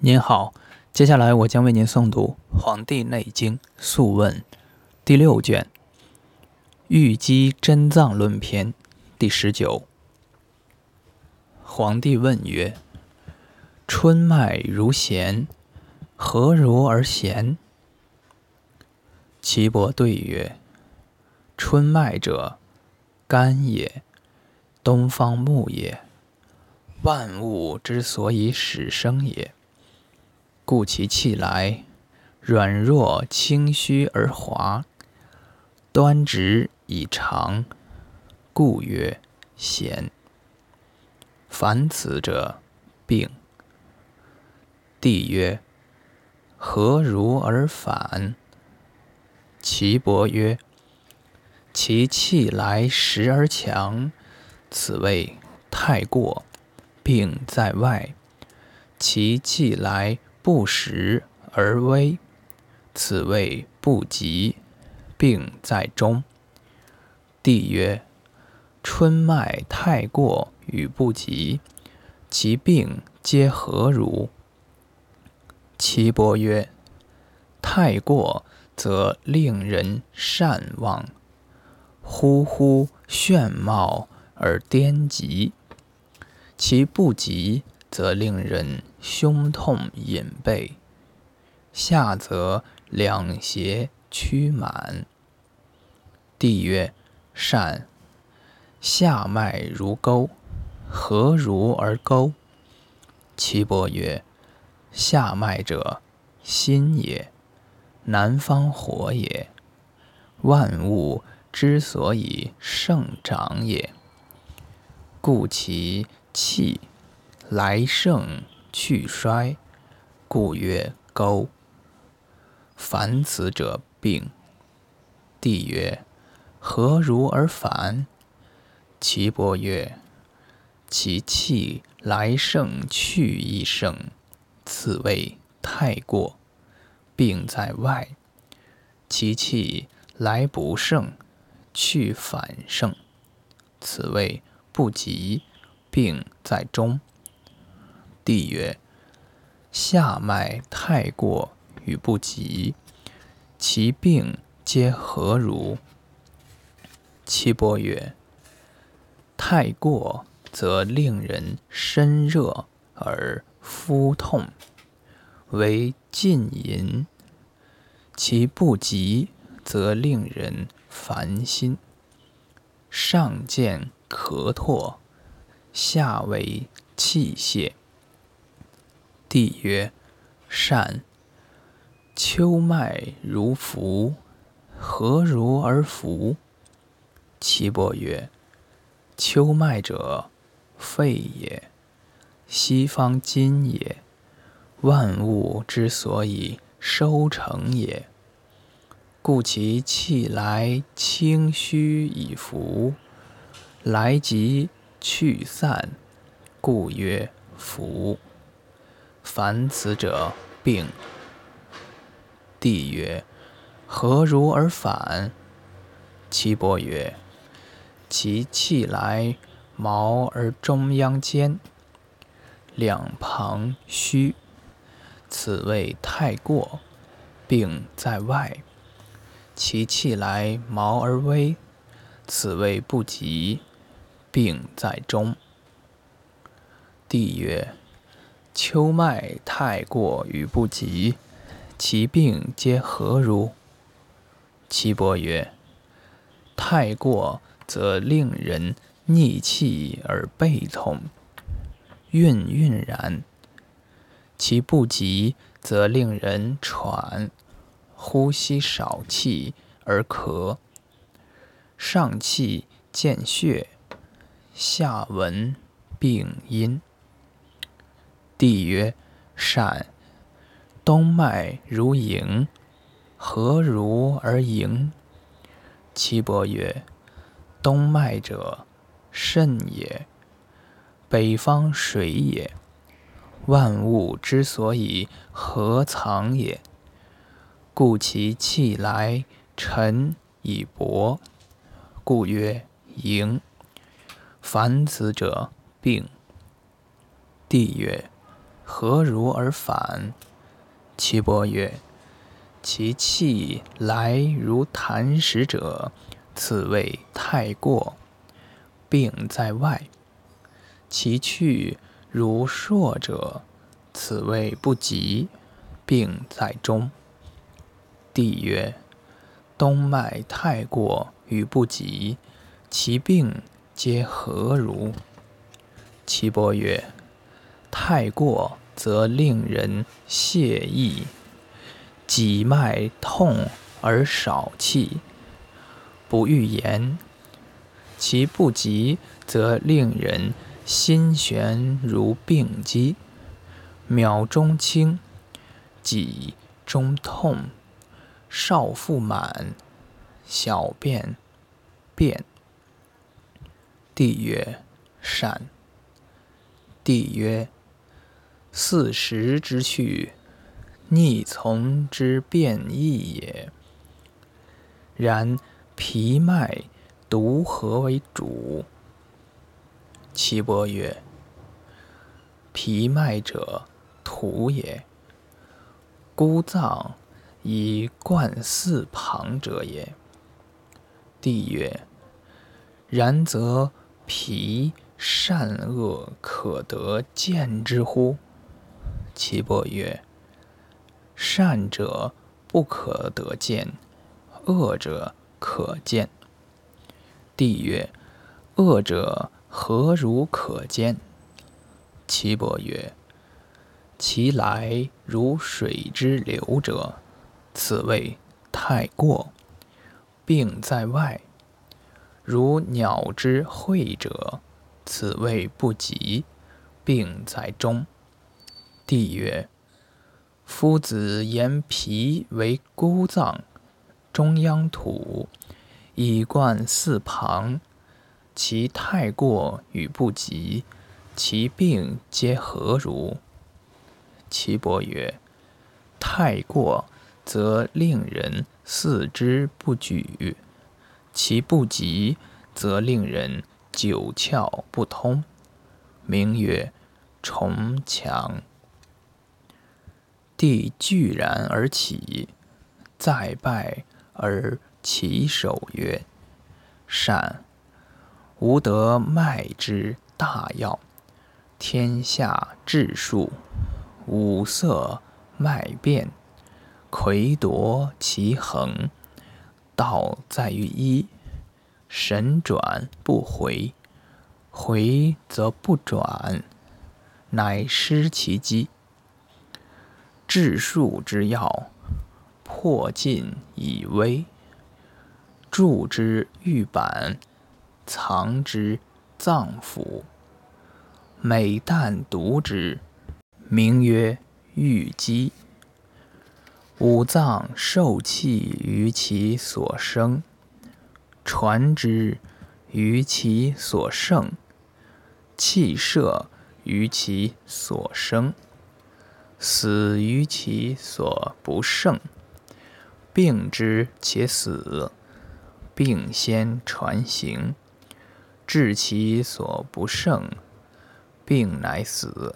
您好，接下来我将为您诵读《黄帝内经·素问》第六卷《玉鸡真脏论篇》第十九。皇帝问曰：“春脉如弦，何如而弦？”岐伯对曰：“春脉者，肝也，东方木也，万物之所以始生也。”故其气来，软弱轻虚而滑，端直以长，故曰弦。凡此者，病。帝曰：何如而反？岐伯曰：其气来实而强，此谓太过，病在外；其气来。不时而微，此谓不及，病在中。帝曰：春脉太过与不及，其病皆何如？岐伯曰：太过则令人善忘，忽忽眩冒而颠急；其不及。则令人胸痛隐背，下则两胁曲满。帝曰：善。下脉如钩，何如而钩？岐伯曰：下脉者，心也，南方火也，万物之所以盛长也，故其气。来盛去衰，故曰钩。凡此者病。帝曰：何如而反？岐伯曰：其气来盛去亦盛，此谓太过，病在外；其气来不盛，去反盛，此谓不及，病在中。帝曰：下脉太过与不及，其病皆何如？岐伯曰：太过则令人身热而肤痛，为禁淫；其不及则令人烦心，上见咳唾，下为气泄。帝曰：善。秋脉如浮，何如而浮？岐伯曰：秋脉者，肺也，西方筋也，万物之所以收成也。故其气来清虚以浮，来急去散，故曰浮。凡此者，病。帝曰：何如而反？岐伯曰：其气来毛而中央坚，两旁虚，此谓太过，病在外；其气来毛而微，此谓不及，病在中。帝曰。秋脉太过与不及，其病皆何如？岐伯曰：太过则令人逆气而背痛，晕晕然；其不及则令人喘，呼吸少气而咳。上气见血，下闻病因。帝曰：善。东脉如营，何如而营？岐伯曰：东脉者，肾也，北方水也，万物之所以合藏也。故其气来沉以薄，故曰营。凡此者病。帝曰。何如而返？岐伯曰：其气来如痰石者，此谓太过，病在外；其去如朔者，此谓不及，病在中。帝曰：东脉太过与不及，其病皆何如？岐伯曰：太过则令人泄意。己脉痛而少气，不欲言；其不及，则令人心悬如病机，秒中轻，己中痛，少腹满，小便便。帝曰：善。帝曰：四时之序。逆从之变异也。然脾脉独何为主？岐伯曰：脾脉者，土也。孤脏以贯四旁者也。帝曰：然则脾善恶可得见之乎？岐伯曰。善者不可得见，恶者可见。帝曰：恶者何如可见？岐伯曰：其来如水之流者，此谓太过，病在外；如鸟之喙者，此谓不及，病在中。帝曰。夫子言脾为孤脏，中央土，以贯四旁，其太过与不及，其病皆何如？岐伯曰：太过，则令人四肢不举；其不及，则令人九窍不通，名曰重强。帝惧然而起，再拜而起手曰：“善。吾得脉之大要，天下治术，五色脉变，魁夺其衡。道在于一，神转不回，回则不转，乃失其机。”治术之要，破尽以微，著之玉板，藏之脏腑。每旦读之，名曰玉机。五脏受气于其所生，传之于其所盛，气摄于其所生。死于其所不胜，病之且死，病先传行，治其所不胜，病乃死。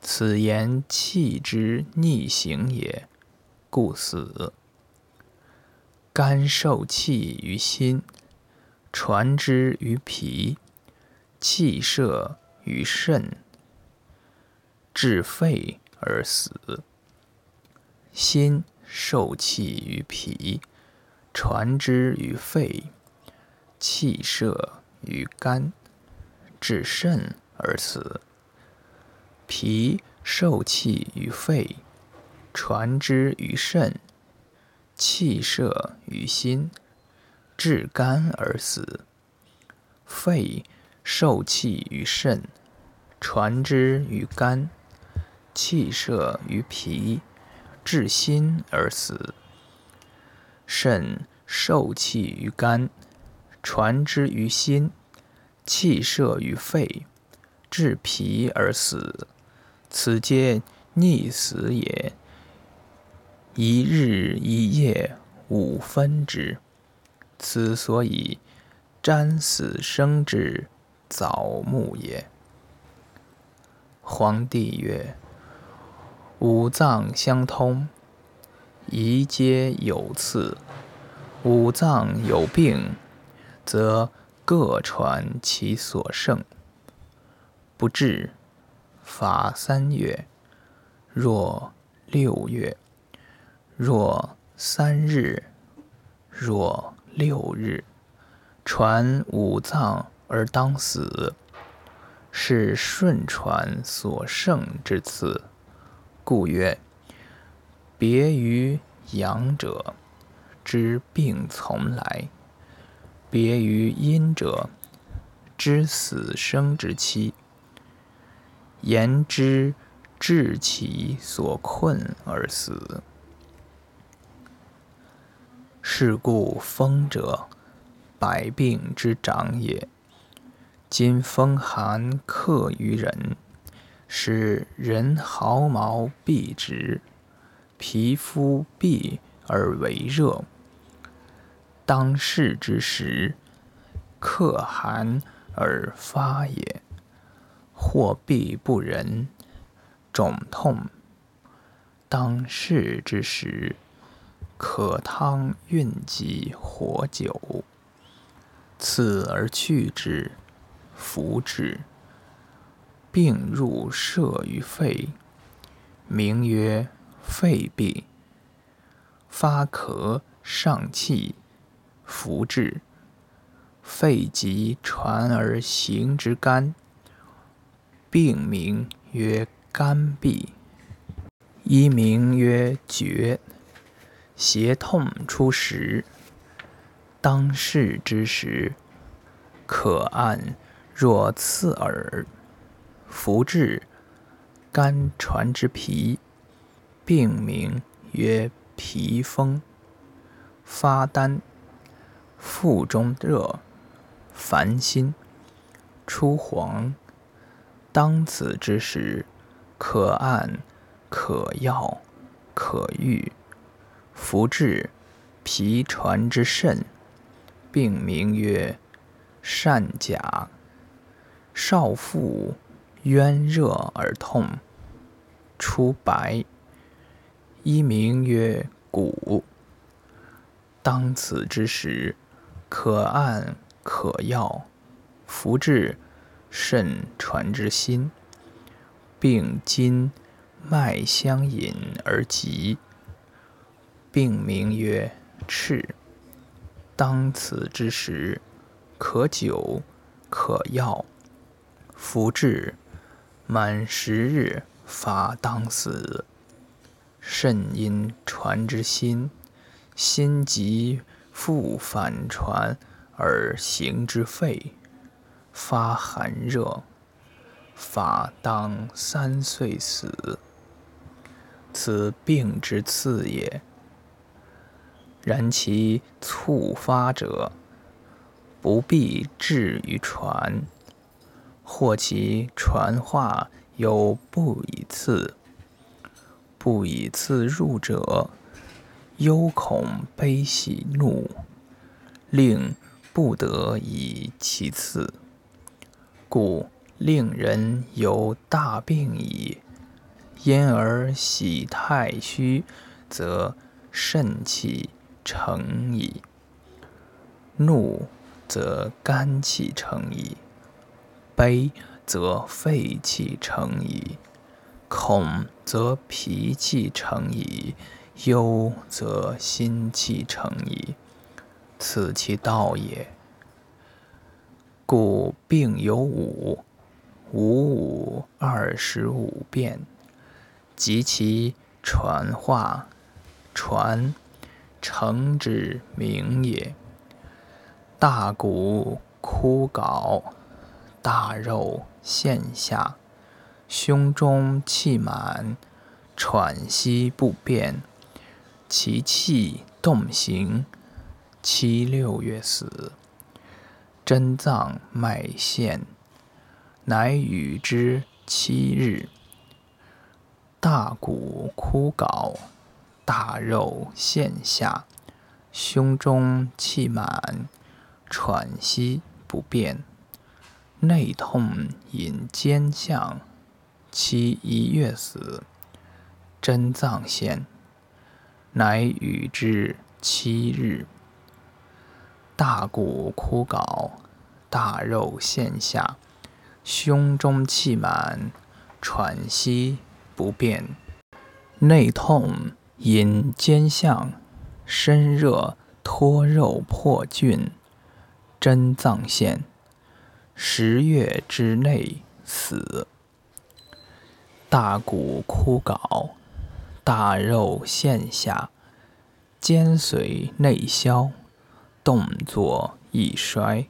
此言气之逆行也，故死。肝受气于心，传之于脾，气摄于肾，治肺。而死，心受气于脾，传之于肺，气摄于肝，至肾而死。脾受气于肺，传之于肾，气摄于心，至肝而死。肺受气于肾，传之于肝。气摄于脾，至心而死；肾受气于肝，传之于心；气摄于肺，至脾而死。此皆逆死也。一日一夜五分之，此所以瞻死生之早暮也。皇帝曰。五脏相通，宜皆有次；五脏有病，则各传其所胜。不治，罚三月；若六月；若三日；若六日，传五脏而当死，是顺传所胜之次。故曰：别于阳者，知病从来；别于阴者，知死生之期。言之至其所困而死。是故风者，百病之长也。今风寒克于人。使人毫毛毕直，皮肤闭而为热。当世之时，克寒而发也。或闭不仁，肿痛。当世之时，可汤运及火酒，刺而去之，服之。病入射于肺，名曰肺病。发咳上气，服滞。肺急传而行之肝，病名曰肝痹。医名曰厥。胁痛出时，当世之时，可按若刺耳。服治，肝传之脾，病名曰脾风。发丹，腹中热，烦心，出黄。当此之时，可按，可药，可愈。服治，脾传之肾，病名曰善甲。少腹。渊热而痛，出白，医名曰谷。当此之时，可按，可药，服治，肾传之心，病筋脉相引而急，病名曰赤。当此之时，可灸，可药，服治。满十日，法当死。肾阴传之心，心急复反传而行之肺，发寒热，法当三岁死。此病之次也。然其猝发者，不必至于传。或其传话有不以次，不以次入者，忧恐悲喜怒，令不得以其次，故令人有大病矣。因而喜太虚，则肾气成矣；怒则肝气成矣。悲则肺气成矣，恐则脾气成矣，忧则心气成矣。此其道也。故病有五，五五二十五变，及其传化，传成之名也。大骨枯槁。大肉陷下，胸中气满，喘息不便，其气动行，七六月死。真脏脉陷，乃与之七日。大骨枯槁，大肉陷下，胸中气满，喘息不便。内痛引兼项，其一月死。真脏现，乃与之七日。大骨枯槁，大肉陷下，胸中气满，喘息不便，内痛引肩项，身热脱肉破菌，真脏现。十月之内死。大骨枯槁，大肉陷下，肩髓内消。动作易衰，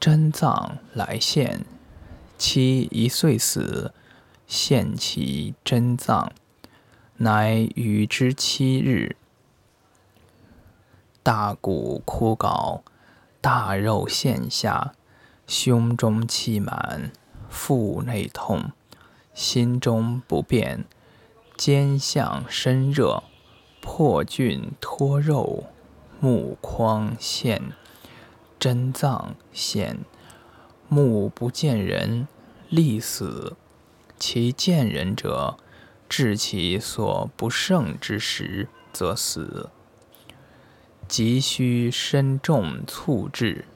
真脏来现，其一岁死，现其真脏，乃与之七日。大骨枯槁，大肉陷下，胸中气满，腹内痛，心中不便，肩项身热，破菌脱肉。目眶现，真脏现，目不见人，立死。其见人者，至其所不胜之时，则死。急需身重促治，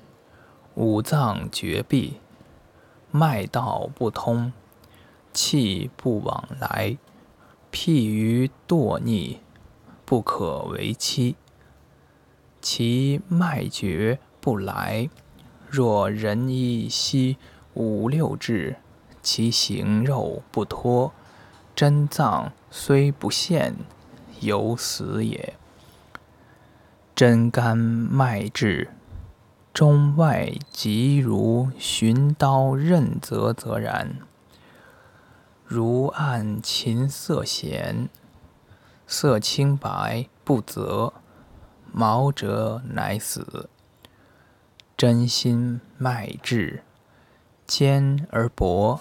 五脏绝闭，脉道不通，气不往来，譬于堕逆，不可为妻。其脉绝不来，若人一息五六至，其形肉不脱，真脏虽不现，犹死也。真肝脉至，中外即如寻刀刃泽泽然，如按琴瑟弦，色清白不泽。毛折乃死，真心脉至，坚而薄，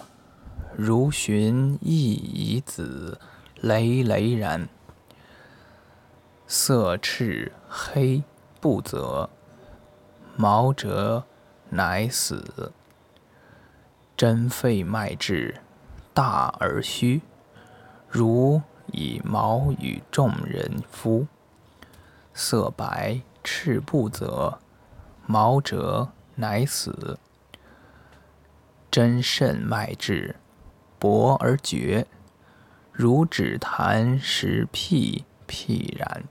如寻一遗子，累累然。色赤黑不泽，毛折乃死。真肺脉至，大而虚，如以毛与众人夫。色白赤不泽，毛折乃死。真肾脉至，薄而绝，如指弹石辟辟然。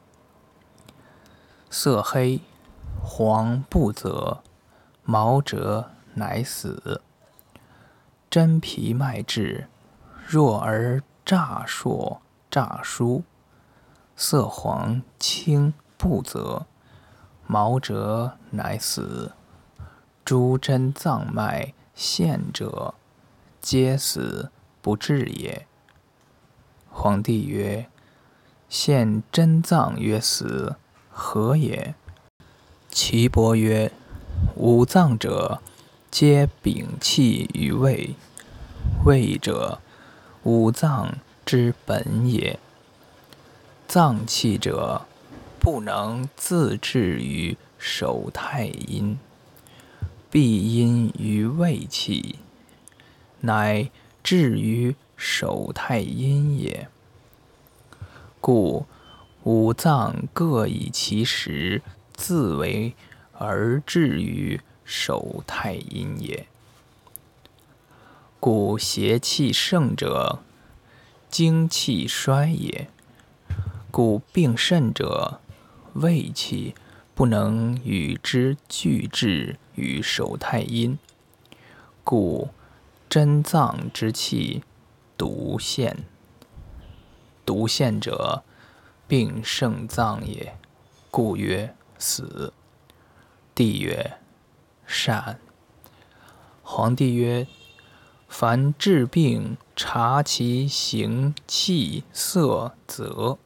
色黑黄不泽，毛折乃死。真皮脉至，弱而乍硕乍疏，色黄青。不则，毛折乃死。诸真脏脉现者，皆死不治也。皇帝曰：现真脏曰死，何也？岐伯曰：五脏者，皆禀气于胃，胃者，五脏之本也。脏气者。不能自治于手太阴，必因于胃气，乃至于手太阴也。故五脏各以其时自为而治于手太阴也。故邪气盛者，精气衰也。故病肾者。胃气不能与之俱治于手太阴，故真脏之气独现。独现者，病盛脏也，故曰死。帝曰：善。皇帝曰：凡治病，察其形气色泽，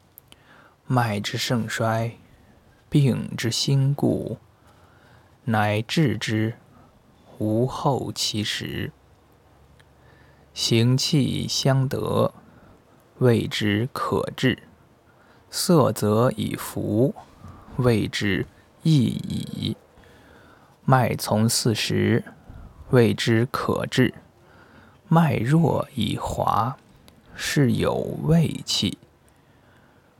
脉之盛衰。病之心故，乃治之，无后其时。行气相得，谓之可治；色泽以服，谓之易矣。脉从四时，谓之可治；脉弱以滑，是有胃气。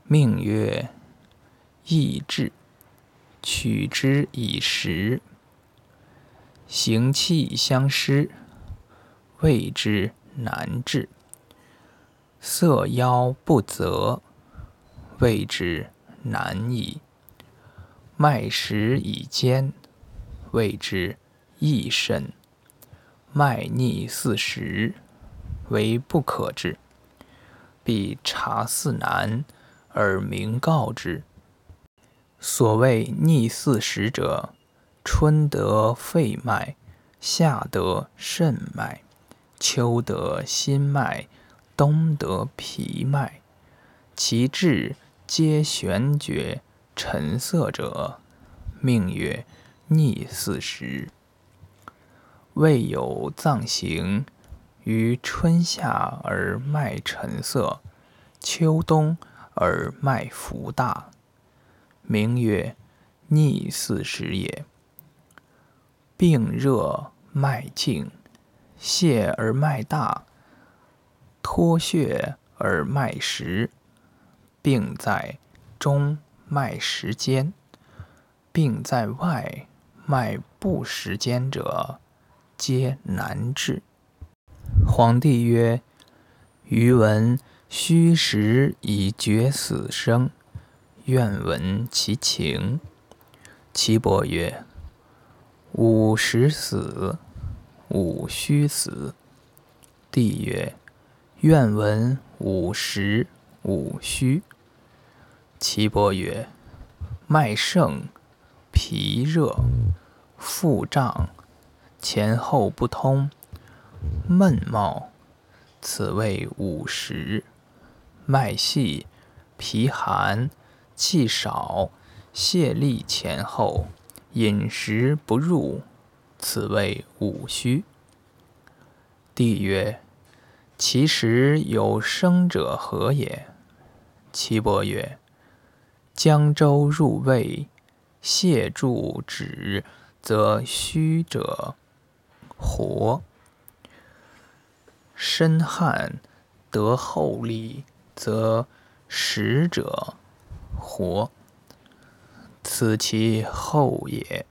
命曰易治，取之以时。行气相失，谓之难治；色腰不泽，谓之难矣。脉实以坚，谓之易肾；脉逆四时，为不可治。必察四难，而明告之。所谓逆四时者，春得肺脉，夏得肾脉，秋得心脉，冬得脾脉。其志皆玄绝。陈色者，命曰逆四时。未有脏行，于春夏而脉沉色，秋冬而脉浮大，名曰逆四时也。病热脉静，泄而脉大，脱血而脉实。病在中。脉时间，病在外，脉不时间者，皆难治。皇帝曰：“余闻虚实以决死生，愿闻其情。”岐伯曰：“吾实死，吾虚死。”帝曰：“愿闻吾实，吾虚。”岐伯曰：“脉盛，脾热，腹胀，前后不通，闷冒，此谓五实；脉细，脾寒，气少，泄力前后，饮食不入，此谓五虚。”帝曰：“其实有生者何也？”岐伯曰：江州入胃，泻注止，则虚者活；身汗得厚利，则实者活。此其厚也。